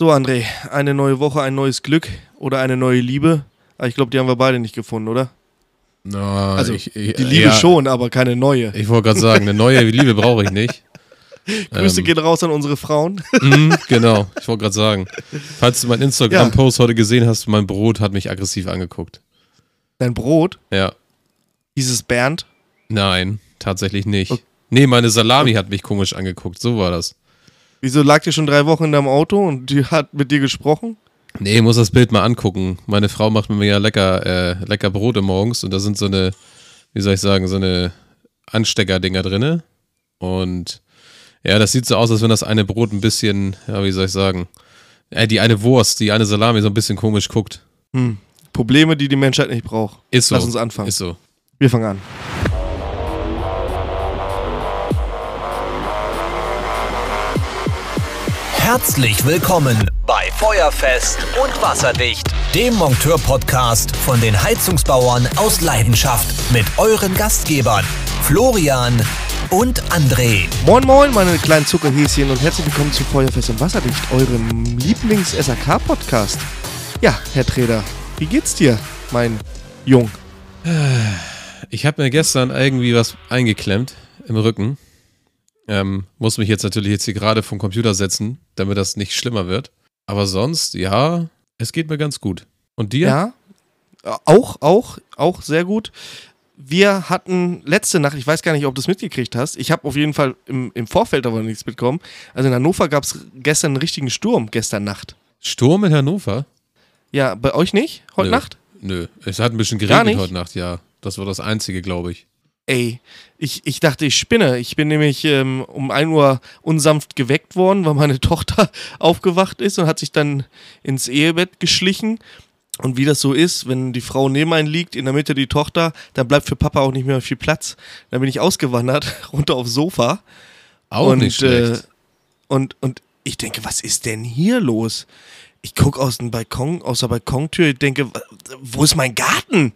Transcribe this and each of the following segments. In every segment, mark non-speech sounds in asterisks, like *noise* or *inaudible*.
So, André, eine neue Woche, ein neues Glück oder eine neue Liebe. Aber ich glaube, die haben wir beide nicht gefunden, oder? Na, Also, ich, ich, Die Liebe ja, schon, aber keine neue. Ich wollte gerade sagen, eine neue Liebe brauche ich nicht. *laughs* Grüße ähm, gehen raus an unsere Frauen. *laughs* Mhm, genau, ich wollte gerade sagen. Falls du meinen Instagram-Post heute gesehen hast, mein Brot hat mich aggressiv angeguckt. Dein Brot, Ja, dieses Bernd. nein, tatsächlich nicht. Okay. Nee, meine Salami hat mich komisch angeguckt, so war das. Wieso lag die schon drei Wochen in deinem Auto und die hat mit dir gesprochen? Nee, ich muss das Bild mal angucken. Meine Frau macht mir ja lecker, äh, lecker Brote morgens und da sind so eine, wie soll ich sagen, so eine Ansteckerdinger drinne. Und ja, das sieht so aus, als wenn das eine Brot ein bisschen, ja, wie soll ich sagen, äh, die eine Wurst, die eine Salami so ein bisschen komisch guckt. Hm. Probleme, die die Menschheit nicht braucht. Ist so. Lass uns anfangen. Ist so. Wir fangen an. Herzlich willkommen bei Feuerfest und Wasserdicht, dem Monteur-Podcast von den Heizungsbauern aus Leidenschaft mit euren Gastgebern Florian und André. Moin Moin, meine kleinen Zuckerhäschen und herzlich willkommen zu Feuerfest und Wasserdicht, eurem Lieblings-SAK-Podcast. Ja, Herr Treder, wie geht's dir, mein Jung? Ich habe mir gestern irgendwie was eingeklemmt im Rücken. Ähm, muss mich jetzt natürlich jetzt hier gerade vom Computer setzen, damit das nicht schlimmer wird. Aber sonst, ja, es geht mir ganz gut. Und dir? Ja, auch, auch, auch sehr gut. Wir hatten letzte Nacht, ich weiß gar nicht, ob du es mitgekriegt hast, ich habe auf jeden Fall im, im Vorfeld aber nichts mitbekommen. Also in Hannover gab es gestern einen richtigen Sturm, gestern Nacht. Sturm in Hannover? Ja, bei euch nicht? Heute Nö. Nacht? Nö, es hat ein bisschen geregnet heute Nacht, ja. Das war das Einzige, glaube ich. Ey, ich, ich dachte, ich spinne. Ich bin nämlich ähm, um 1 Uhr unsanft geweckt worden, weil meine *laughs* Tochter aufgewacht ist und hat sich dann ins Ehebett geschlichen. Und wie das so ist, wenn die Frau neben einem liegt, in der Mitte die Tochter, dann bleibt für Papa auch nicht mehr viel Platz. Dann bin ich ausgewandert, *laughs* runter aufs Sofa. Auch und, nicht schlecht. Äh, und, und ich denke, was ist denn hier los? Ich gucke aus dem Balkon, aus der Balkontür, ich denke, wo ist mein Garten?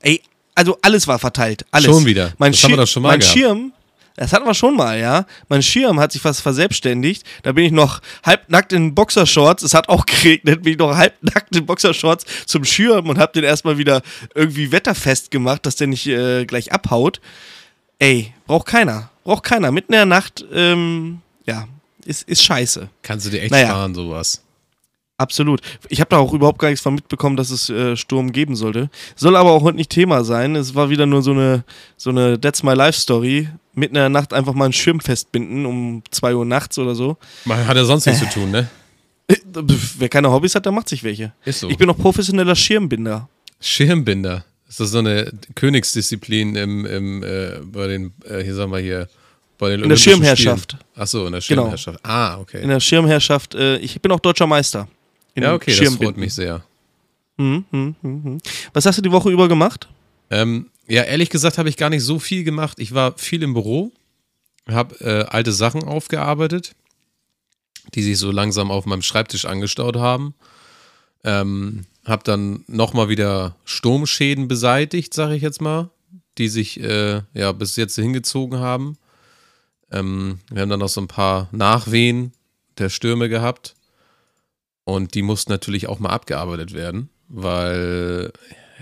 Ey, also alles war verteilt. Alles. Schon wieder. Mein, Das haben wir Schir- doch schon mal mein gehabt. Schirm, das hatten wir schon mal, ja. Mein Schirm hat sich fast verselbstständigt. Da bin ich noch halbnackt in Boxershorts. Es hat auch *laughs* geregnet, bin ich noch halbnackt in Boxershorts zum Schirm und hab den erstmal wieder irgendwie wetterfest gemacht, dass der nicht äh, gleich abhaut. Ey, braucht keiner. Braucht keiner. Mitten in der Nacht, ähm, ja, ist, ist scheiße. Kannst du dir echt naja. sparen, sowas. Absolut. Ich habe da auch überhaupt gar nichts von mitbekommen, dass es äh, Sturm geben sollte. Soll aber auch heute nicht Thema sein. Es war wieder nur so eine, so eine That's My Life Story. Mitten in der Nacht einfach mal einen Schirm festbinden um 2 Uhr nachts oder so. Man hat ja sonst nichts zu tun, ne? Äh, *laughs* Wer keine Hobbys hat, der macht sich welche. Ist so. Ich bin auch professioneller Schirmbinder. Schirmbinder. Ist das so eine Königsdisziplin im, im, äh, bei den, äh, hier sagen wir hier, bei den In der Schirmherrschaft. Spielen? Ach so, in der Genau. Schirmherrschaft. Ah, okay. In der Schirmherrschaft. Äh, ich bin auch deutscher Meister. Ja, okay, das Schirmbinden. freut mich sehr. Mhm, mhm, mhm. Was hast du die Woche über gemacht? Ähm, ja, ehrlich gesagt habe ich gar nicht so viel gemacht. Ich war viel im Büro, habe äh, alte Sachen aufgearbeitet, die sich so langsam auf meinem Schreibtisch angestaut haben. Ähm, habe dann nochmal wieder Sturmschäden beseitigt, sage ich jetzt mal, die sich äh, ja bis jetzt hingezogen haben. Ähm, wir haben dann noch so ein paar Nachwehen der Stürme gehabt. Und die mussten natürlich auch mal abgearbeitet werden, weil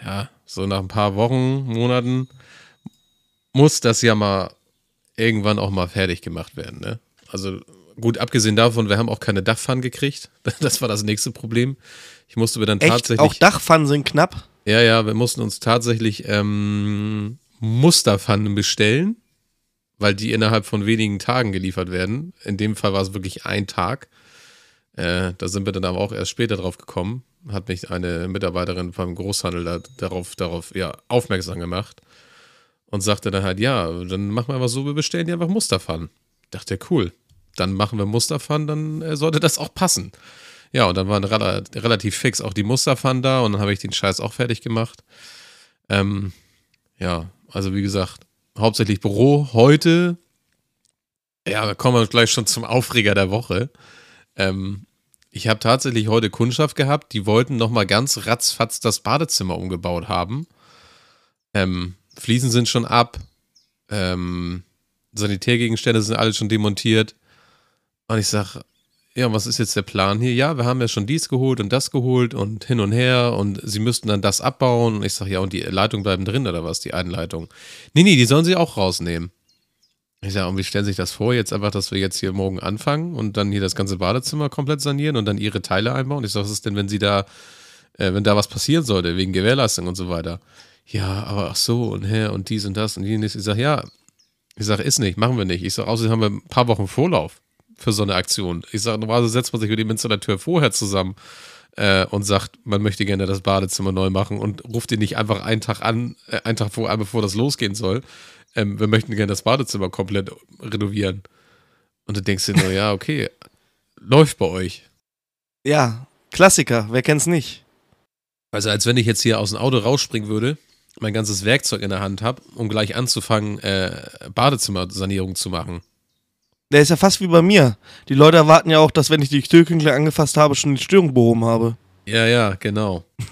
ja, so nach ein paar Wochen, Monaten muss das ja mal irgendwann auch mal fertig gemacht werden. Ne? Also gut, abgesehen davon, wir haben auch keine Dachpfannen gekriegt. *laughs* Das war das nächste Problem. Ich musste mir dann Echt? tatsächlich. Auch Dachpfannen sind knapp. Ja, ja, wir mussten uns tatsächlich ähm, Musterpfannen bestellen, weil die innerhalb von wenigen Tagen geliefert werden. In dem Fall war es wirklich ein Tag. Äh, da sind wir dann aber auch erst später drauf gekommen. Hat mich eine Mitarbeiterin beim Großhandel da, darauf, darauf ja, aufmerksam gemacht und sagte dann halt, ja, dann machen wir einfach so, wir bestellen dir einfach. Ich dachte, cool, dann machen wir Musterpfannen, dann äh, sollte das auch passen. Ja, und dann waren rela relativ fix auch die Musterpfannen da und dann habe ich den Scheiß auch fertig gemacht. Ähm, ja, also wie gesagt, hauptsächlich Büro. Heute, ja, da kommen wir gleich schon zum Aufreger der Woche. Ähm, ich habe tatsächlich heute Kundschaft gehabt, die wollten nochmal ganz ratzfatz das Badezimmer umgebaut haben. Ähm, Fliesen sind schon ab, ähm, Sanitärgegenstände sind alle schon demontiert. Und ich sag, ja, was ist jetzt der Plan hier? Ja, wir haben ja schon dies geholt und das geholt und hin und her und sie müssten dann das abbauen. Und ich sage, ja, und die Leitungen bleiben drin oder was, die Einleitung? Nee, nee, die sollen sie auch rausnehmen. Ich sage, und wie stellen Sie sich das vor? Jetzt einfach, dass wir jetzt hier morgen anfangen und dann hier das ganze Badezimmer komplett sanieren und dann ihre Teile einbauen? Ich sage, was ist denn, wenn sie da, äh, wenn da was passieren sollte, wegen Gewährleistung und so weiter? Ja, aber ach so und her und dies und das und jenes. Ich sage, ja, ich sage, ist nicht, machen wir nicht. Ich sage, außerdem haben wir ein paar Wochen Vorlauf für so eine Aktion. Ich sage, normalerweise setzt man sich mit dem Installateur vorher zusammen äh, und sagt, man möchte gerne das Badezimmer neu machen und ruft ihn nicht einfach einen Tag an, äh, einen Tag vor, bevor das losgehen soll. Ähm, wir möchten gerne das Badezimmer komplett renovieren. Und du denkst dir nur, ja, okay, läuft bei euch. Ja, Klassiker, wer kennt's nicht? Also als wenn ich jetzt hier aus dem Auto rausspringen würde, mein ganzes Werkzeug in der Hand habe, um gleich anzufangen, äh, Badezimmersanierung zu machen. Der ist ja fast wie bei mir. Die Leute erwarten ja auch, dass wenn ich die Türklinke angefasst habe, schon die Störung behoben habe. Ja, ja, genau. *laughs*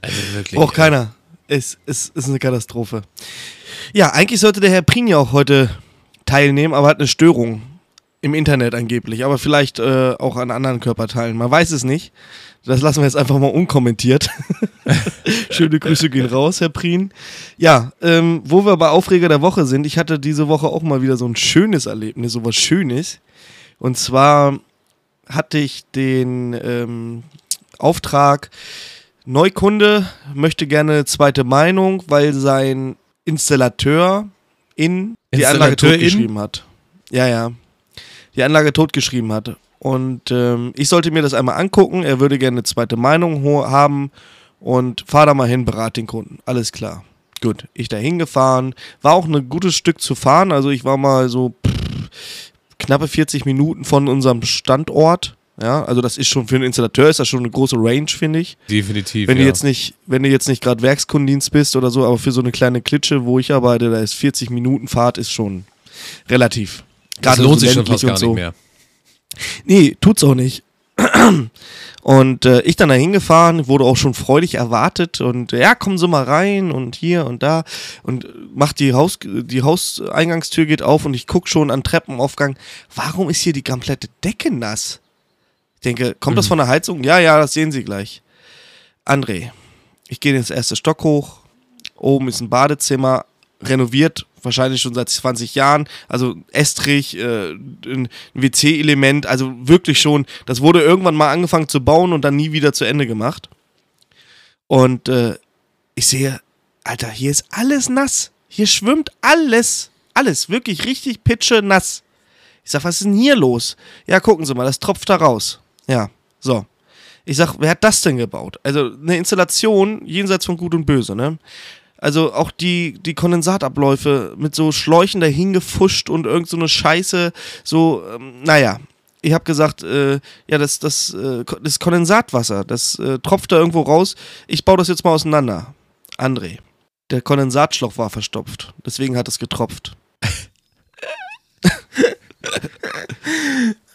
also wirklich. Braucht keiner. Es ist, ist, ist eine Katastrophe. Ja, eigentlich sollte der Herr Prin ja auch heute teilnehmen, aber hat eine Störung. Im Internet angeblich, aber vielleicht äh, auch an anderen Körperteilen. Man weiß es nicht. Das lassen wir jetzt einfach mal unkommentiert. *laughs* Schöne Grüße gehen raus, Herr Prien. Ja, ähm, wo wir bei Aufreger der Woche sind, ich hatte diese Woche auch mal wieder so ein schönes Erlebnis, so was Schönes. Und zwar hatte ich den ähm, Auftrag, Neukunde möchte gerne eine zweite Meinung, weil sein Installateur in die Anlage totgeschrieben hat. Ja, ja. Die Anlage totgeschrieben hat. Und ähm, ich sollte mir das einmal angucken. Er würde gerne eine zweite Meinung haben und fahr da mal hin, berate den Kunden. Alles klar. Gut, ich da hingefahren. War auch ein gutes Stück zu fahren. Also ich war mal so pff, knappe 40 Minuten von unserem Standort. Ja, also das ist schon für einen Installateur ist das schon eine große Range, finde ich. Definitiv. Wenn du jetzt nicht, wenn du jetzt nicht gerade Werkskundendienst bist oder so, aber für so eine kleine Klitsche, wo ich arbeite, da ist 40 Minuten Fahrt ist schon relativ. Das lohnt sich schon fast gar so. nicht mehr. Nee, tut's auch nicht. *clears throat* Und äh, ich dann da hingefahren, wurde auch schon freudig erwartet und ja, kommen Sie mal rein und hier und da und macht die Haus die Hauseingangstür geht auf und ich guck schon an Treppenaufgang, warum ist hier die komplette Decke nass? Ich denke, kommt mhm. das von der Heizung? Ja, ja, das sehen Sie gleich. André, ich gehe ins erste Stock hoch, oben ist ein Badezimmer, renoviert, wahrscheinlich schon seit 20 Jahren. Also Estrich, äh, ein WC-Element, also wirklich schon, das wurde irgendwann mal angefangen zu bauen und dann nie wieder zu Ende gemacht. Und äh, ich sehe, Alter, hier ist alles nass. Hier schwimmt alles. Alles, wirklich richtig pitsche nass. Ich sag, was ist denn hier los? Ja, gucken Sie mal, das tropft da raus. Ja, so. Ich sag, wer hat das denn gebaut? Also eine Installation jenseits von Gut und Böse, ne? Also auch die, die Kondensatabläufe mit so Schläuchen dahin gefuscht und irgend so eine Scheiße, so, ähm, naja. Ich habe gesagt, äh, ja, das, das, äh, das Kondensatwasser, das äh, tropft da irgendwo raus. Ich baue das jetzt mal auseinander. André, der Kondensatschlauch war verstopft, deswegen hat es getropft. *laughs*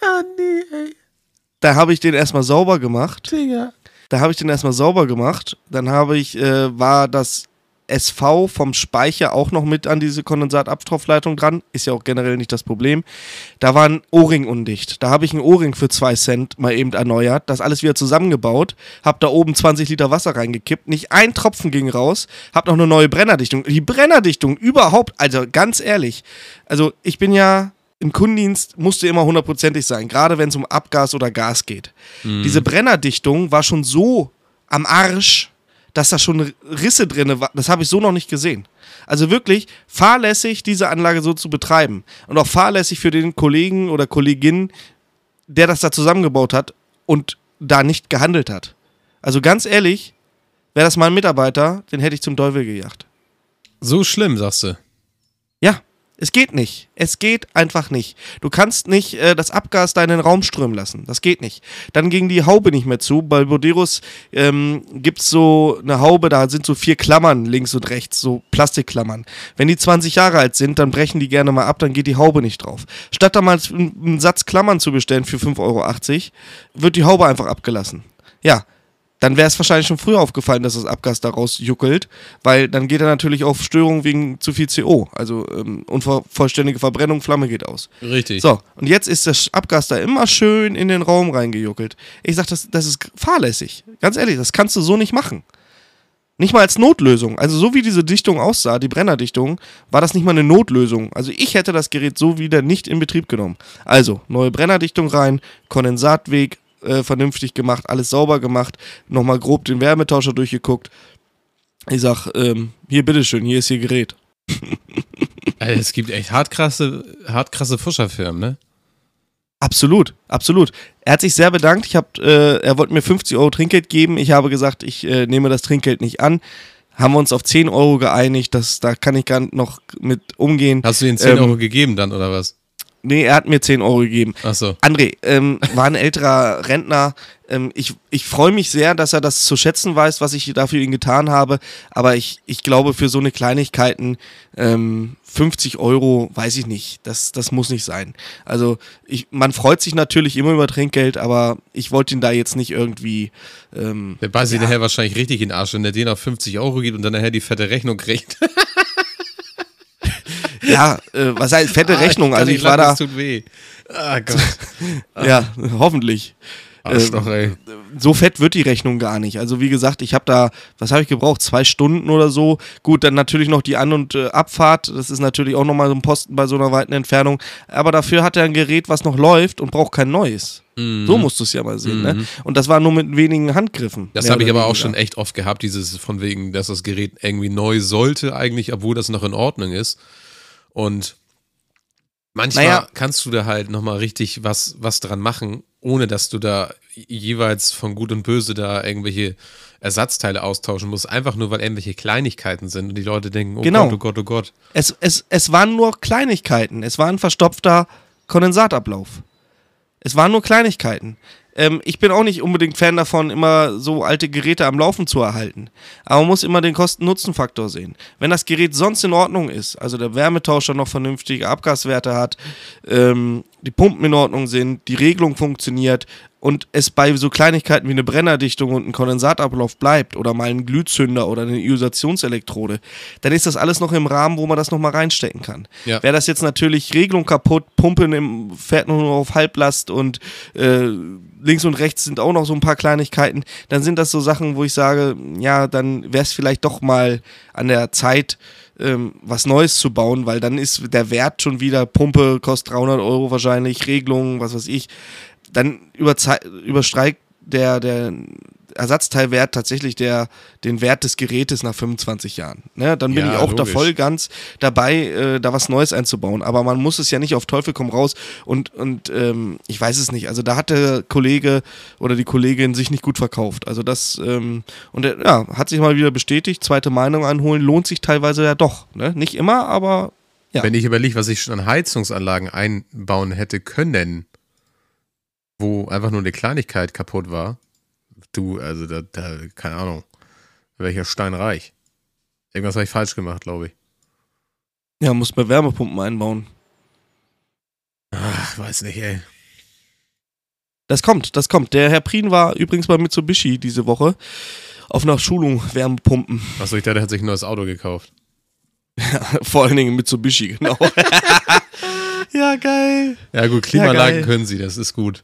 ah, nee, ey. Da habe ich den erstmal sauber gemacht. Digga. Da habe ich den erstmal sauber gemacht. Dann habe ich, äh, war das SV vom Speicher auch noch mit an diese Kondensatabtropfleitung dran. Ist ja auch generell nicht das Problem. Da war ein O-Ring undicht. Da habe ich einen O-Ring für 2 Cent mal eben erneuert, das alles wieder zusammengebaut, habe da oben 20 Liter Wasser reingekippt, nicht ein Tropfen ging raus, habe noch eine neue Brennerdichtung. Die Brennerdichtung überhaupt, also ganz ehrlich, also ich bin ja im Kundendienst musste immer hundertprozentig sein, gerade wenn es um Abgas oder Gas geht. Mhm. Diese Brennerdichtung war schon so am Arsch, dass da schon Risse drin waren. Das habe ich so noch nicht gesehen. Also wirklich fahrlässig, diese Anlage so zu betreiben. Und auch fahrlässig für den Kollegen oder Kollegin, der das da zusammengebaut hat und da nicht gehandelt hat. Also ganz ehrlich, wäre das mein Mitarbeiter, den hätte ich zum Teufel gejagt. So schlimm, sagst du. Es geht nicht. Es geht einfach nicht. Du kannst nicht äh, das Abgas da in den Raum strömen lassen. Das geht nicht. Dann ging die Haube nicht mehr zu. Bei Boderos ähm, gibt es so eine Haube, da sind so vier Klammern links und rechts, so Plastikklammern. Wenn die 20 Jahre alt sind, dann brechen die gerne mal ab, dann geht die Haube nicht drauf. Statt da mal einen Satz Klammern zu bestellen für 5,80 Euro, wird die Haube einfach abgelassen. Ja, dann wäre es wahrscheinlich schon früher aufgefallen, dass das Abgas daraus juckelt, weil dann geht er natürlich auf Störung wegen zu viel CO. Also ähm, unvollständige Verbrennung, Flamme geht aus. Richtig. So, und jetzt ist das Abgas da immer schön in den Raum reingejuckelt. Ich sag, das, das ist fahrlässig. Ganz ehrlich, das kannst du so nicht machen. Nicht mal als Notlösung. Also so wie diese Dichtung aussah, die Brennerdichtung, war das nicht mal eine Notlösung. Also ich hätte das Gerät so wieder nicht in Betrieb genommen. Also neue Brennerdichtung rein, Kondensatweg äh, vernünftig gemacht, alles sauber gemacht, nochmal grob den Wärmetauscher durchgeguckt. Ich sag, ähm, hier bitteschön, hier ist Ihr Gerät. *laughs* Also es gibt echt hart krasse, hart krasse Fuscherfirmen, ne? Absolut, absolut. Er hat sich sehr bedankt. Ich hab, äh, er wollte mir 50 Euro Trinkgeld geben. Ich habe gesagt, ich äh, nehme das Trinkgeld nicht an. Haben wir uns auf 10 Euro geeinigt. Das, da kann ich gar nicht noch mit umgehen. Hast du ihm 10 Ähm, Euro gegeben dann, oder was? Nee, er hat mir 10 Euro gegeben. Achso. André, ähm, war ein älterer Rentner. Ähm, ich ich freue mich sehr, dass er das zu schätzen weiß, was ich da für ihn getan habe. Aber ich, ich glaube, für so eine Kleinigkeiten ähm, 50 Euro, weiß ich nicht. Das, das muss nicht sein. Also ich, man freut sich natürlich immer über Trinkgeld, aber ich wollte ihn da jetzt nicht irgendwie. Ähm, Der beißt Ja. nachher wahrscheinlich richtig in den Arsch, wenn der den auf 50 Euro gibt und dann nachher die fette Rechnung kriegt. *laughs* ja, äh, was heißt fette Rechnung? Ah, kann Also nicht ich war da. Das tut weh. Ah Gott. *laughs* Ja, hoffentlich. Arschloch, ey. so fett wird die Rechnung gar nicht. Also wie gesagt, ich habe da, was habe ich gebraucht? Zwei Stunden oder so. Gut, dann natürlich noch die An- und äh, Abfahrt. Das ist natürlich auch nochmal so ein Posten bei so einer weiten Entfernung. Aber dafür hat er ein Gerät, was noch läuft und braucht kein neues. So musst du es ja mal sehen. Ne? Und das war nur mit wenigen Handgriffen. Mhm. Das habe ich aber auch schon echt oft gehabt, dieses von wegen, dass das Gerät irgendwie neu sollte, eigentlich, obwohl das noch in Ordnung ist. Und manchmal Naja. kannst du da halt nochmal richtig was, was dran machen, ohne dass du da jeweils von Gut und Böse da irgendwelche Ersatzteile austauschen musst, einfach nur weil irgendwelche Kleinigkeiten sind und die Leute denken, oh Genau. Gott, oh Gott, oh Gott. Es, es, es waren nur Kleinigkeiten. Es war ein verstopfter Kondensatablauf. Es waren nur Kleinigkeiten. Ähm, ich bin auch nicht unbedingt Fan davon, immer so alte Geräte am Laufen zu erhalten. Aber man muss immer den Kosten-Nutzen-Faktor sehen. Wenn das Gerät sonst in Ordnung ist, also der Wärmetauscher noch vernünftige Abgaswerte hat, ähm, die Pumpen in Ordnung sind, die Regelung funktioniert und es bei so Kleinigkeiten wie eine Brennerdichtung und ein Kondensatablauf bleibt oder mal ein Glühzünder oder eine Ionisationselektrode, dann ist das alles noch im Rahmen, wo man das nochmal reinstecken kann. Ja. Wäre das jetzt natürlich Regelung kaputt, Pumpen im, fährt nur noch auf Halblast und äh, links und rechts sind auch noch so ein paar Kleinigkeiten, dann sind das so Sachen, wo ich sage, ja, dann wäre es vielleicht doch mal an der Zeit, ähm, was Neues zu bauen, weil dann ist der Wert schon wieder, Pumpe kostet 300 Euro wahrscheinlich, Regelung, was weiß ich, dann überstreicht der, der Ersatzteilwert tatsächlich der, den Wert des Gerätes nach 25 Jahren. Ne? Dann bin Ja, ich auch da logisch. voll ganz dabei, äh, da was Neues einzubauen. Aber man muss es ja nicht auf Teufel komm raus und, und ähm, ich weiß es nicht. Also da hat der Kollege oder die Kollegin sich nicht gut verkauft. Also das, ähm, und er, ja, hat sich mal wieder bestätigt, zweite Meinung einholen, lohnt sich teilweise ja doch. Ne? Nicht immer, aber Ja. Wenn ich überlege, was ich schon an Heizungsanlagen einbauen hätte können, wo einfach nur eine Kleinigkeit kaputt war, du, also da, da keine Ahnung, welcher Stein reich. Irgendwas habe ich falsch gemacht, glaube ich. ja, muss man Wärmepumpen einbauen. Ach, weiß nicht, ey. Das kommt, das kommt. Der Herr Prien war übrigens bei Mitsubishi diese Woche auf einer Schulung Wärmepumpen. Achso, ich dachte, der hat sich ein neues Auto gekauft. *laughs* Vor allen Dingen Mitsubishi, genau. *laughs* ja, geil. Ja gut, Klimaanlagen geil. können sie, das ist gut.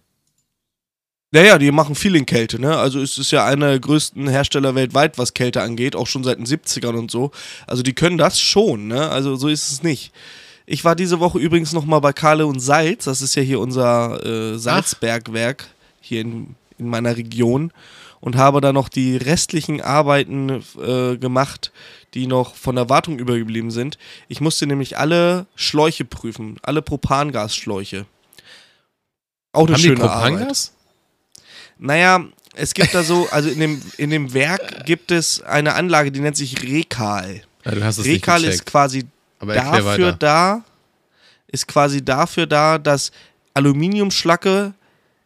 Naja, die machen viel in Kälte, ne? Also es ist ja einer der größten Hersteller weltweit, was Kälte angeht, auch schon seit den 70ern und so. Also die können das schon, ne? Also so ist es nicht. Ich war diese Woche übrigens nochmal bei Kahle und Salz, das ist ja hier unser äh, Salzbergwerk hier in, in meiner Region und habe da noch die restlichen Arbeiten äh, gemacht, die noch von der Wartung übergeblieben sind. Ich musste nämlich alle Schläuche prüfen, alle Propangasschläuche. Auch eine Haben die schöne Arbeit. Naja, es gibt da so, also in dem, in dem Werk gibt es eine Anlage, die nennt sich Rekal. Ja, du hast es Rekal nicht ist quasi dafür weiter. da, ist quasi dafür da, dass Aluminiumschlacke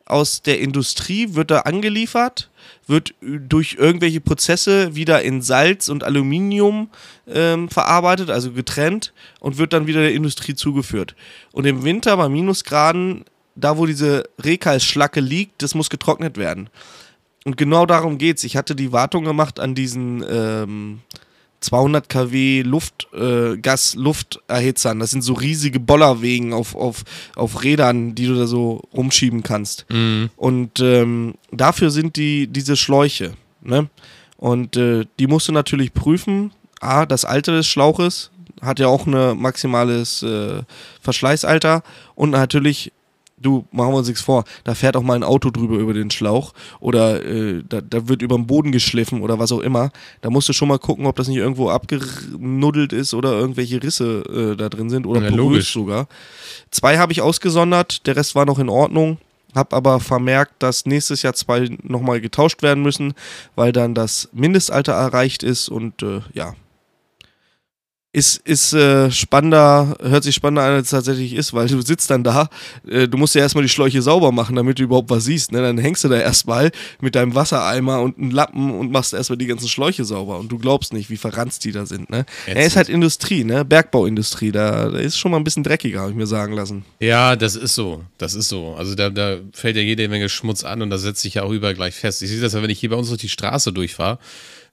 aus der Industrie wird da angeliefert, wird durch irgendwelche Prozesse wieder in Salz und Aluminium ähm, verarbeitet, also getrennt und wird dann wieder der Industrie zugeführt. Und im Winter bei Minusgraden, da wo diese Rekalschlacke liegt, das muss getrocknet werden. Und genau darum geht's. Ich hatte die Wartung gemacht an diesen ähm, 200 kW Luft, äh, Gas-Lufterhitzern. Das sind so riesige Bollerwegen auf, auf, auf Rädern, die du da so rumschieben kannst. Mhm. Und ähm, dafür sind die diese Schläuche. Ne? Und äh, die musst du natürlich prüfen. A, das Alter des Schlauches hat ja auch ein maximales äh, Verschleißalter. Und natürlich, du, machen wir uns nichts vor, da fährt auch mal ein Auto drüber über den Schlauch oder äh, da, da wird über den Boden geschliffen oder was auch immer. Da musst du schon mal gucken, ob das nicht irgendwo abgenuddelt ist oder irgendwelche Risse äh, da drin sind oder Ja, logisch. sogar. Zwei habe ich ausgesondert, der Rest war noch in Ordnung. Hab aber vermerkt, dass nächstes Jahr zwei nochmal getauscht werden müssen, weil dann das Mindestalter erreicht ist und äh, ja. Ist, ist äh, spannender, hört sich spannender an, als es tatsächlich ist, weil du sitzt dann da, äh, du musst ja erstmal die Schläuche sauber machen, damit du überhaupt was siehst. Ne? Dann hängst du da erstmal mit deinem Wassereimer und einem Lappen und machst erstmal die ganzen Schläuche sauber und du glaubst nicht, wie verranzt die da sind. Ne? Er ist halt Industrie, ne? Bergbauindustrie, da, da ist schon mal ein bisschen dreckiger, habe ich mir sagen lassen. Ja, das ist so. Das ist so. Also da, da fällt ja jede Menge Schmutz an und da setzt sich ja auch überall gleich fest. Ich sehe das ja, wenn ich hier bei uns durch die Straße durchfahre.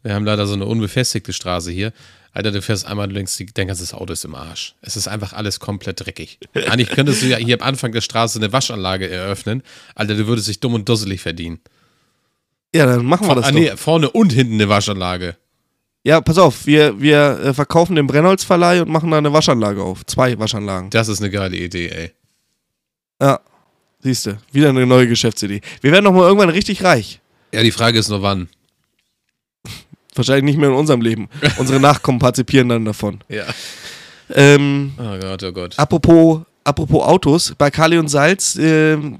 Wir haben leider so eine unbefestigte Straße hier. Alter, du fährst einmal, die- dein ganzes Auto ist im Arsch. Es ist einfach alles komplett dreckig. Eigentlich könntest du ja hier am Anfang der Straße eine Waschanlage eröffnen. Alter, du würdest dich dumm und dusselig verdienen. Ja, dann machen wir das ah, nee, vorne und hinten eine Waschanlage. Ja, pass auf, wir, wir äh, verkaufen den Brennholzverleih und machen da eine Waschanlage auf. Zwei Waschanlagen. Das ist eine geile Idee, ey. Ja, siehst du, wieder eine neue Geschäftsidee. Wir werden doch mal irgendwann richtig reich. Ja, die Frage ist nur wann. Wahrscheinlich nicht mehr in unserem Leben. *laughs* Unsere Nachkommen partizipieren dann davon. Ja. Ähm, Oh Gott, oh Gott. apropos, apropos Autos, bei Kali und Salz, ähm,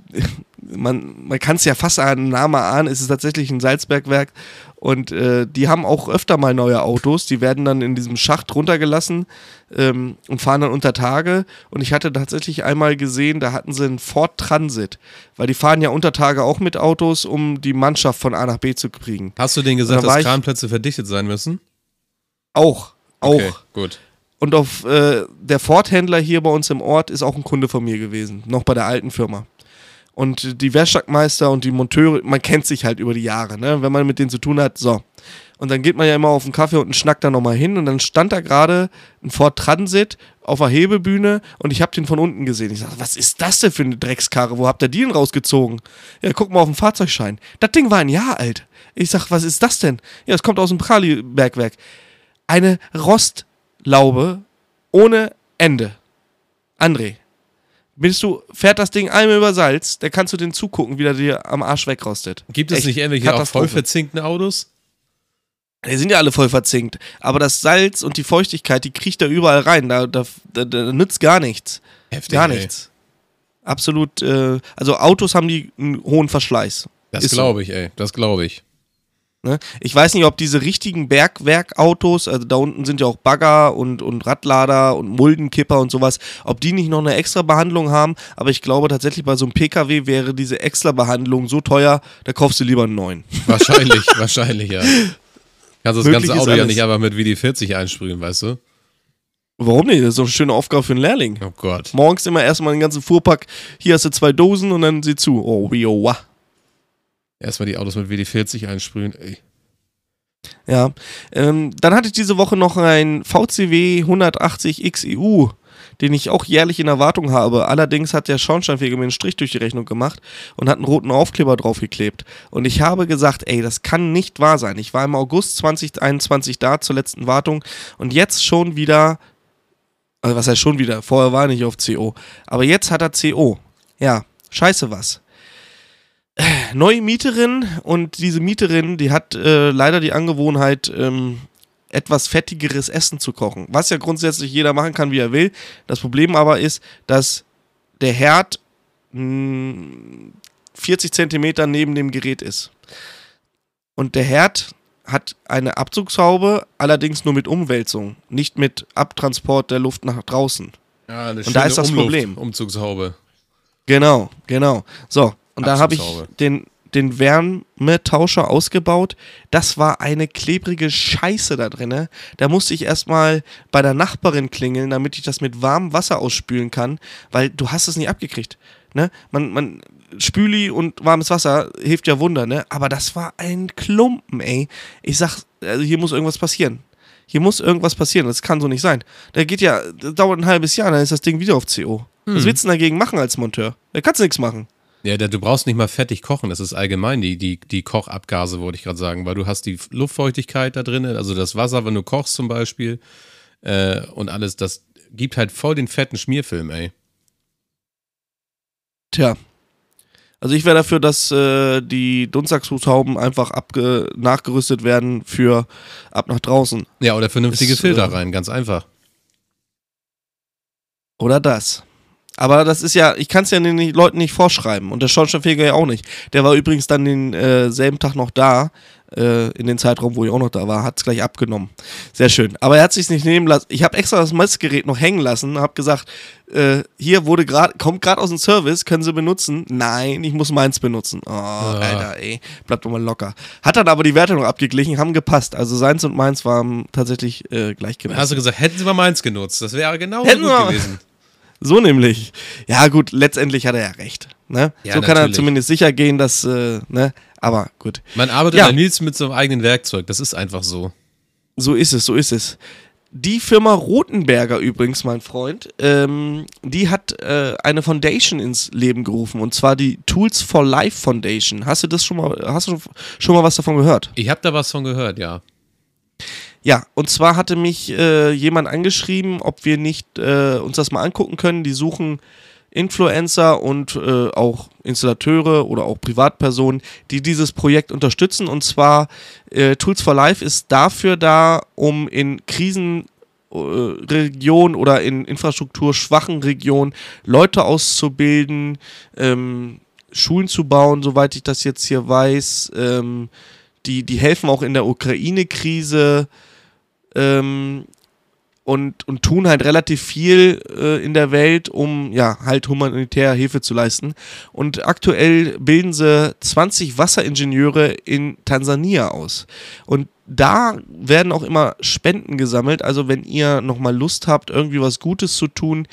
man, man kann es ja fast an Namen ahnen, es ist tatsächlich ein Salzbergwerk und äh, die haben auch öfter mal neue Autos, die werden dann in diesem Schacht runtergelassen ähm, und fahren dann unter Tage und ich hatte tatsächlich einmal gesehen, da hatten sie einen Ford Transit, weil die fahren ja unter Tage auch mit Autos, um die Mannschaft von A nach B zu kriegen. Hast du denen gesagt, dass Kranplätze verdichtet sein müssen? Auch, auch. Okay, gut. Und auf äh, der Ford-Händler hier bei uns im Ort ist auch ein Kunde von mir gewesen, noch bei der alten Firma. Und die Werkstattmeister und die Monteure, man kennt sich halt über die Jahre, ne? wenn man mit denen zu tun hat, so. Und dann geht man ja immer auf einen Kaffee und einen Schnack da nochmal hin und dann stand da gerade ein Ford Transit auf der Hebebühne und ich habe den von unten gesehen. Ich sage, was ist das denn für eine Dreckskarre? Wo habt ihr die denn rausgezogen? Ja, guck mal auf den Fahrzeugschein. Das Ding war ein Jahr alt. Ich sag, was ist das denn? Ja, es kommt aus dem Prali-Bergwerk. Eine Rostlaube ohne Ende. André, bist du, fährt das Ding einmal über Salz, dann kannst du den zugucken, wie der dir am Arsch wegrostet. Gibt es Echt nicht irgendwelche auch voll verzinkten Autos? Die sind ja alle voll verzinkt. Aber das Salz und die Feuchtigkeit, die kriecht da überall rein. Da, da, da, da nützt gar nichts. Heftig, Gar ey. nichts. Absolut. Äh, also Autos haben die einen hohen Verschleiß. Das glaube ich, ey. Das glaube ich. Ne? Ich weiß nicht, ob diese richtigen Bergwerkautos, also da unten sind ja auch Bagger und, und Radlader und Muldenkipper und sowas, ob die nicht noch eine extra Behandlung haben. Aber ich glaube tatsächlich, bei so einem PKW wäre diese extra Behandlung so teuer, da kaufst du lieber einen neuen. Wahrscheinlich, *laughs* wahrscheinlich, ja. Kannst das Möglich ganze Auto ja nicht einfach mit WD-40 einsprühen, weißt du? Warum nicht? Das ist doch eine schöne Aufgabe für einen Lehrling. Oh Gott. Morgens immer erstmal den ganzen Fuhrpack, hier hast du zwei Dosen und dann sieh zu. Oh, wa. Erstmal die Autos mit WD-40 einsprühen. Ey. Ja. Ähm, dann hatte ich diese Woche noch ein VCW 180 XEU, den ich auch jährlich in Erwartung habe. Allerdings hat der Schornsteinfeger mir einen Strich durch die Rechnung gemacht und hat einen roten Aufkleber draufgeklebt. Und ich habe gesagt, ey, das kann nicht wahr sein. Ich war im August 2021 da zur letzten Wartung und jetzt schon wieder, also was heißt schon wieder? Vorher war er nicht auf CO. Aber jetzt hat er CO. Ja, scheiße was neue Mieterin und diese Mieterin, die hat äh, leider die Angewohnheit, ähm, etwas fettigeres Essen zu kochen. Was ja grundsätzlich jeder machen kann, wie er will. Das Problem aber ist, dass der Herd mh, 40 Zentimeter neben dem Gerät ist. Und der Herd hat eine Abzugshaube, allerdings nur mit Umwälzung, nicht mit Abtransport der Luft nach draußen. Ja, Und da ist das Umluft- Problem. Umzugshaube. Genau, genau. So, und da habe ich den, den Wärmetauscher ausgebaut. Das war eine klebrige Scheiße da drinne. Da musste ich erstmal bei der Nachbarin klingeln, damit ich das mit warmem Wasser ausspülen kann, weil du hast es nicht abgekriegt. Ne? Man, man, Spüli und warmes Wasser hilft ja Wunder, ne? Aber das war ein Klumpen, ey. Ich sag, also hier muss irgendwas passieren. Hier muss irgendwas passieren. Das kann so nicht sein. Da geht ja, das dauert ein halbes Jahr, dann ist das Ding wieder auf CO. Was willst du denn dagegen machen als Monteur? Da kannst du nichts machen. Ja, du brauchst nicht mal fettig kochen. Das ist allgemein die, die, die Kochabgase, wollte ich gerade sagen, weil du hast die Luftfeuchtigkeit da drin, also das Wasser, wenn du kochst zum Beispiel äh, und alles, das gibt halt voll den fetten Schmierfilm, ey. Tja. Also ich wäre dafür, dass äh, die Dunstagshutauben einfach abge nachgerüstet werden für ab nach draußen. Ja, oder vernünftige Ist, Filter äh, rein, ganz einfach. Oder das. Aber das ist ja, ich kann es ja den Leuten nicht vorschreiben. Und der Schornsteinfeger ja auch nicht. Der war übrigens dann den äh, selben Tag noch da, äh, in den Zeitraum, wo ich auch noch da war, hat es gleich abgenommen. Sehr schön. Aber er hat sich nicht nehmen lassen. Ich habe extra das Messgerät noch hängen lassen, habe gesagt, äh, hier wurde gerade, kommt gerade aus dem Service, können Sie benutzen? Nein, ich muss meins benutzen. Oh, Alter, ey, bleibt doch mal locker. Hat dann aber die Werte noch abgeglichen, haben gepasst. Also seins und meins waren tatsächlich äh, gleich gemessen. Hast du gesagt, hätten sie mal meins genutzt, das wäre genau Hätten gut gewesen. So nämlich. Ja, gut, letztendlich hat er ja recht. Ne? Ja, so kann er natürlich. zumindest sicher gehen, dass, äh, ne? Aber gut. Man arbeitet Ja. am liebsten mit so einem eigenen Werkzeug, das ist einfach so. So ist es, so ist es. Die Firma Rotenberger übrigens, mein Freund, ähm, die hat äh, eine Foundation ins Leben gerufen und zwar die Tools for Life Foundation. Hast du das schon mal, hast du schon mal was davon gehört? Ich habe da was von gehört, ja. Ja, und zwar hatte mich äh, jemand angeschrieben, ob wir nicht äh, uns das mal angucken können. Die suchen Influencer und äh, auch Installateure oder auch Privatpersonen, die dieses Projekt unterstützen. Und zwar äh, Tools for Life ist dafür da, um in Krisen äh, Regionen oder in infrastrukturschwachen Regionen Leute auszubilden, ähm, Schulen zu bauen, soweit ich das jetzt hier weiß. Ähm, die, die helfen auch in der Ukraine-Krise ähm, und, und tun halt relativ viel äh, in der Welt, um ja halt humanitär Hilfe zu leisten. Und aktuell bilden sie 20 Wasseringenieure in Tansania aus. Und da werden auch immer Spenden gesammelt. Also wenn ihr nochmal Lust habt, irgendwie was Gutes zu tun,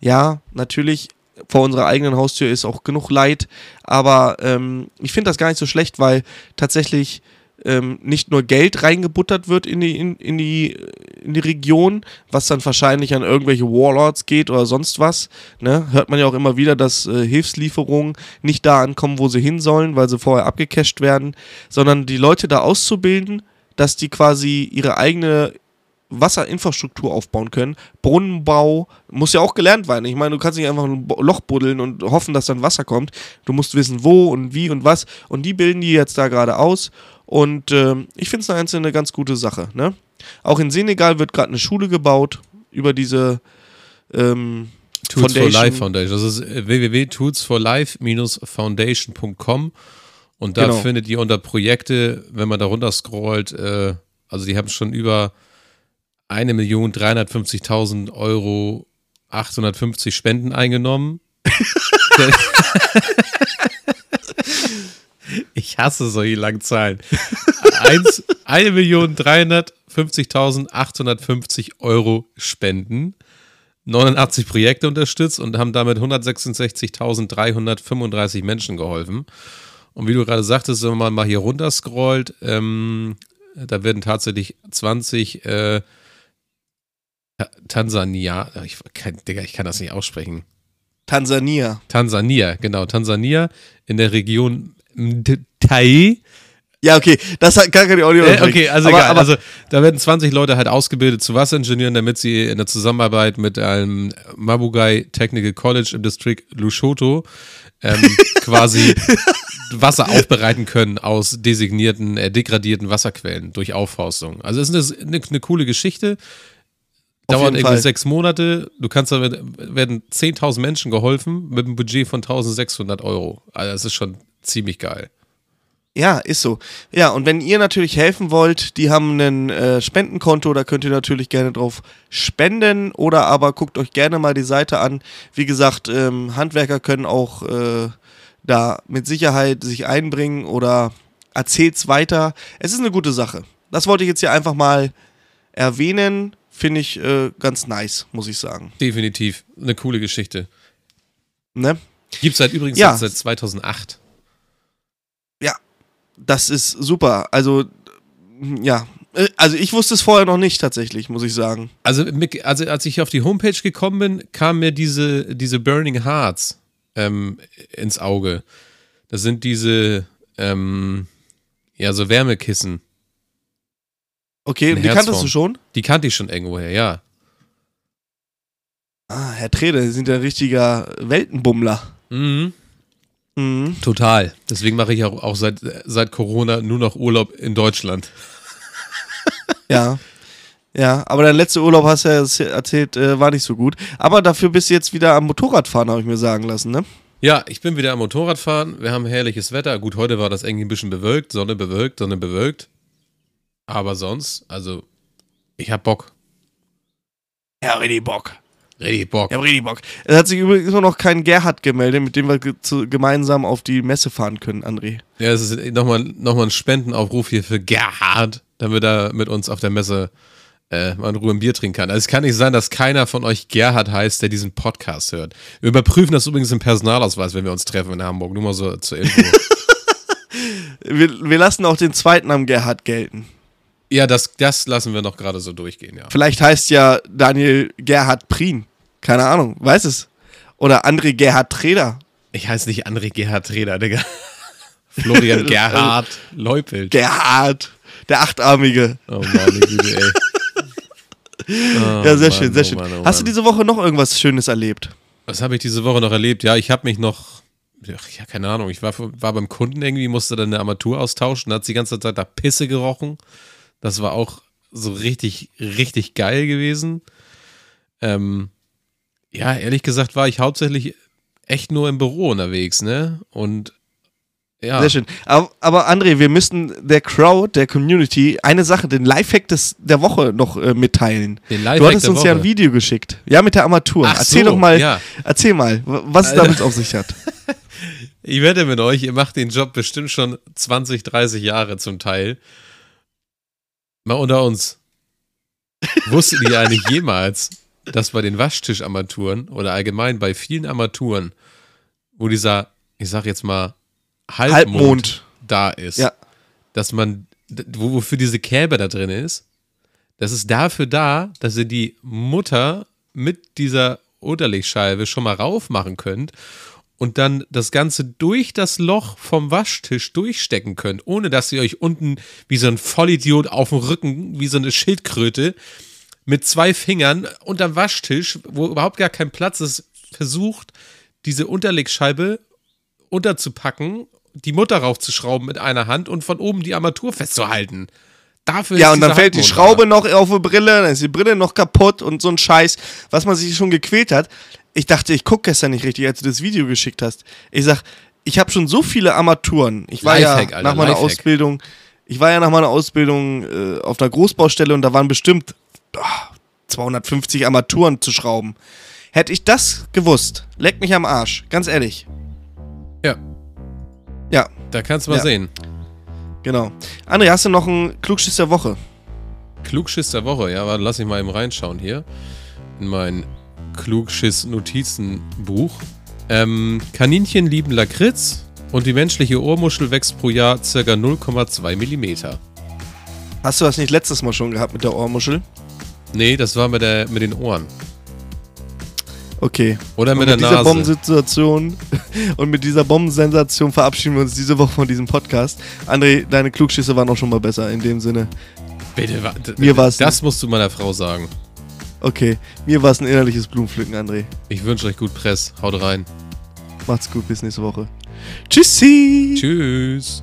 ja, natürlich vor unserer eigenen Haustür ist auch genug Leid, aber ähm, ich finde das gar nicht so schlecht, weil tatsächlich ähm, nicht nur Geld reingebuttert wird in die, in, in, die, in die Region, was dann wahrscheinlich an irgendwelche Warlords geht oder sonst was. Ne? Hört man ja auch immer wieder, dass äh, Hilfslieferungen nicht da ankommen, wo sie hin sollen, weil sie vorher abgecasht werden, sondern die Leute da auszubilden, dass die quasi ihre eigene Wasserinfrastruktur aufbauen können. Brunnenbau muss ja auch gelernt werden. Ich meine, du kannst nicht einfach ein Loch buddeln und hoffen, dass dann Wasser kommt. Du musst wissen, wo und wie und was. Und die bilden die jetzt da gerade aus. Und ähm, ich finde es eine einzelne ganz gute Sache. Ne? Auch in Senegal wird gerade eine Schule gebaut über diese ähm, Tools for Foundation. Life Foundation. Das ist äh, www.toolsforlife-foundation.com und da Genau. findet ihr unter Projekte, wenn man da runter scrollt, äh, also die haben schon über 1.350.000 Euro 850 Spenden eingenommen. *laughs* *laughs* *laughs* *laughs* ich hasse solche langen Zahlen. *laughs* 1.350.850 Euro Spenden. 89 Projekte unterstützt und haben damit 166.335 Menschen geholfen. Und wie du gerade sagtest, wenn man mal hier runter scrollt, ähm, da werden tatsächlich 20 äh, Ta- Tansania, ich kann, Digga, ich kann das nicht aussprechen. Tansania. Tansania, genau, Tansania in der Region Tai. Ja, okay, das hat gar keine Audio. Äh, okay, also aber, egal. Aber, also da werden 20 Leute halt ausgebildet zu Wasseringenieuren, damit sie in der Zusammenarbeit mit einem Mabugai Technical College im Distrikt Lushoto ähm, *laughs* quasi Wasser aufbereiten können aus designierten, äh, degradierten Wasserquellen durch Aufforstung. Also es ist eine, eine, eine coole Geschichte. Auf Dauert irgendwie Fall. sechs Monate. Du kannst damit, werden 10.000 Menschen geholfen mit einem Budget von 1.600 Euro. Also das ist schon ziemlich geil. Ja, ist so. Ja, und wenn ihr natürlich helfen wollt, die haben ein äh, Spendenkonto, da könnt ihr natürlich gerne drauf spenden oder aber guckt euch gerne mal die Seite an. Wie gesagt, ähm, Handwerker können auch äh, da mit Sicherheit sich einbringen oder erzählt's weiter. Es ist eine gute Sache. Das wollte ich jetzt hier einfach mal erwähnen. Finde ich äh, ganz nice, muss ich sagen. Definitiv eine coole Geschichte. Ne? Gibt es halt übrigens Ja. seit 2008. Das ist super. Also, ja. Äh, Also ich wusste es vorher noch nicht tatsächlich, muss ich sagen. Also, also als ich auf die Homepage gekommen bin, kam mir diese, diese Burning Hearts ähm, ins Auge. Das sind diese, ähm, ja, so Wärmekissen. Okay, die kanntest Herzform. du schon? Die kannte ich schon irgendwoher, ja. Ah, Herr Trede, Sie sind ein richtiger Weltenbummler. Mhm. Mhm. Total. Deswegen mache ich auch, auch seit, seit Corona nur noch Urlaub in Deutschland. *laughs* Ja. Ja, aber dein letzter Urlaub, hast du ja erzählt, äh, war nicht so gut. Aber dafür bist du jetzt wieder am Motorradfahren, habe ich mir sagen lassen, ne? Ja, ich bin wieder am Motorradfahren. Wir haben herrliches Wetter. Gut, heute war das irgendwie ein bisschen bewölkt. Sonne bewölkt, Sonne bewölkt. Aber sonst, also, ich hab Bock. Ja, richtig Bock. Richtig Bock. Ich hab richtig Bock. Es hat sich übrigens immer noch kein Gerhard gemeldet, mit dem wir zu, gemeinsam auf die Messe fahren können, André. Ja, es ist nochmal noch mal ein Spendenaufruf hier für Gerhard, damit er mit uns auf der Messe äh, mal in Ruhe ein Bier trinken kann. Also es kann nicht sein, dass keiner von euch Gerhard heißt, der diesen Podcast hört. Wir überprüfen das übrigens im Personalausweis, wenn wir uns treffen in Hamburg. Nur mal so zur Info. *laughs* Wir, wir lassen auch den zweiten Namen Gerhard gelten. ja, das, das lassen wir noch gerade so durchgehen, ja. Vielleicht heißt ja Daniel Gerhard Prien. Keine Ahnung, weiß es. Oder André Gerhard Treder. Ich heiße nicht André Gerhard Treder, Digga. *laughs* Florian Gerhard Leupelt. Gerhard, der Achtarmige. Oh Mann, die Güte, ey. *laughs* Oh ja, sehr Mann, schön, sehr oh schön. Mann, oh Hast du diese Woche noch irgendwas Schönes erlebt? Was habe ich diese Woche noch erlebt? Ja, ich habe mich noch, ach, ja, keine Ahnung, ich war, war beim Kunden irgendwie, musste dann eine Armatur austauschen, da hat die ganze Zeit da Pisse gerochen. Das war auch so richtig, richtig geil gewesen. Ähm, ja, ehrlich gesagt war ich hauptsächlich echt nur im Büro unterwegs, ne? Und ja, Sehr schön. Aber, aber André, wir müssten der Crowd, der Community, eine Sache, den Lifehack des, der Woche noch äh, mitteilen. den Du Lifehack hattest der uns ja ein Woche. Video geschickt. Ja, mit der Armatur. Ach erzähl so, doch mal, ja. erzähl mal, was es damit auf sich hat. *laughs* Ich wette mit euch, ihr macht den Job bestimmt schon 20, 30 Jahre zum Teil. Mal unter uns. *laughs* Wusstet ihr eigentlich jemals, dass bei den Waschtischarmaturen oder allgemein bei vielen Armaturen, wo dieser, ich sag jetzt mal, Halbmond, Halbmond. da ist, Ja. dass man, wofür diese Käbe da drin ist, das ist dafür da, dass ihr die Mutter mit dieser Unterlegscheibe schon mal raufmachen könnt und dann das Ganze durch das Loch vom Waschtisch durchstecken könnt, ohne dass ihr euch unten wie so ein Vollidiot auf dem Rücken, wie so eine Schildkröte, mit zwei Fingern unterm Waschtisch, wo überhaupt gar kein Platz ist, versucht, diese Unterlegscheibe unterzupacken, die Mutter raufzuschrauben mit einer Hand und von oben die Armatur festzuhalten. Dafür Ja, und dann fällt die Schraube noch auf die Brille, dann ist die Brille noch kaputt und so ein Scheiß, was man sich schon gequält hat. Ich dachte, ich gucke gestern nicht richtig, als du das Video geschickt hast. Ich sag, ich habe schon so viele Armaturen. Ich war Lifehack, ja Alter, nach meiner Lifehack. Ausbildung, ich war ja nach meiner Ausbildung äh, auf einer Großbaustelle und da waren bestimmt 250 Armaturen zu schrauben. Hätte ich das gewusst, leck mich am Arsch, ganz ehrlich. Ja, Ja, da kannst du mal Ja. sehen. genau. André, hast du noch einen Klugschiss der Woche? Klugschiss der Woche, ja, warte, lass ich mal eben reinschauen hier in mein Klugschiss-Notizenbuch. Ähm, Kaninchen lieben Lakritz und die menschliche Ohrmuschel wächst pro Jahr ca. 0,2 Millimeter. Hast du das nicht letztes Mal schon gehabt mit der Ohrmuschel? Nee, das war mit, der, mit den Ohren. Okay. Oder mit mit der dieser Nase. Bombensituation *laughs* und mit dieser Bombensensation verabschieden wir uns diese Woche von diesem Podcast. André, deine Klugschüsse waren auch schon mal besser in dem Sinne. Bitte, wa- Mir war's das musst du meiner Frau sagen. Okay, mir war es ein innerliches Blumenpflücken, André. Ich wünsche euch gut Press. Haut rein. Macht's gut, bis nächste Woche. Tschüssi! Tschüss.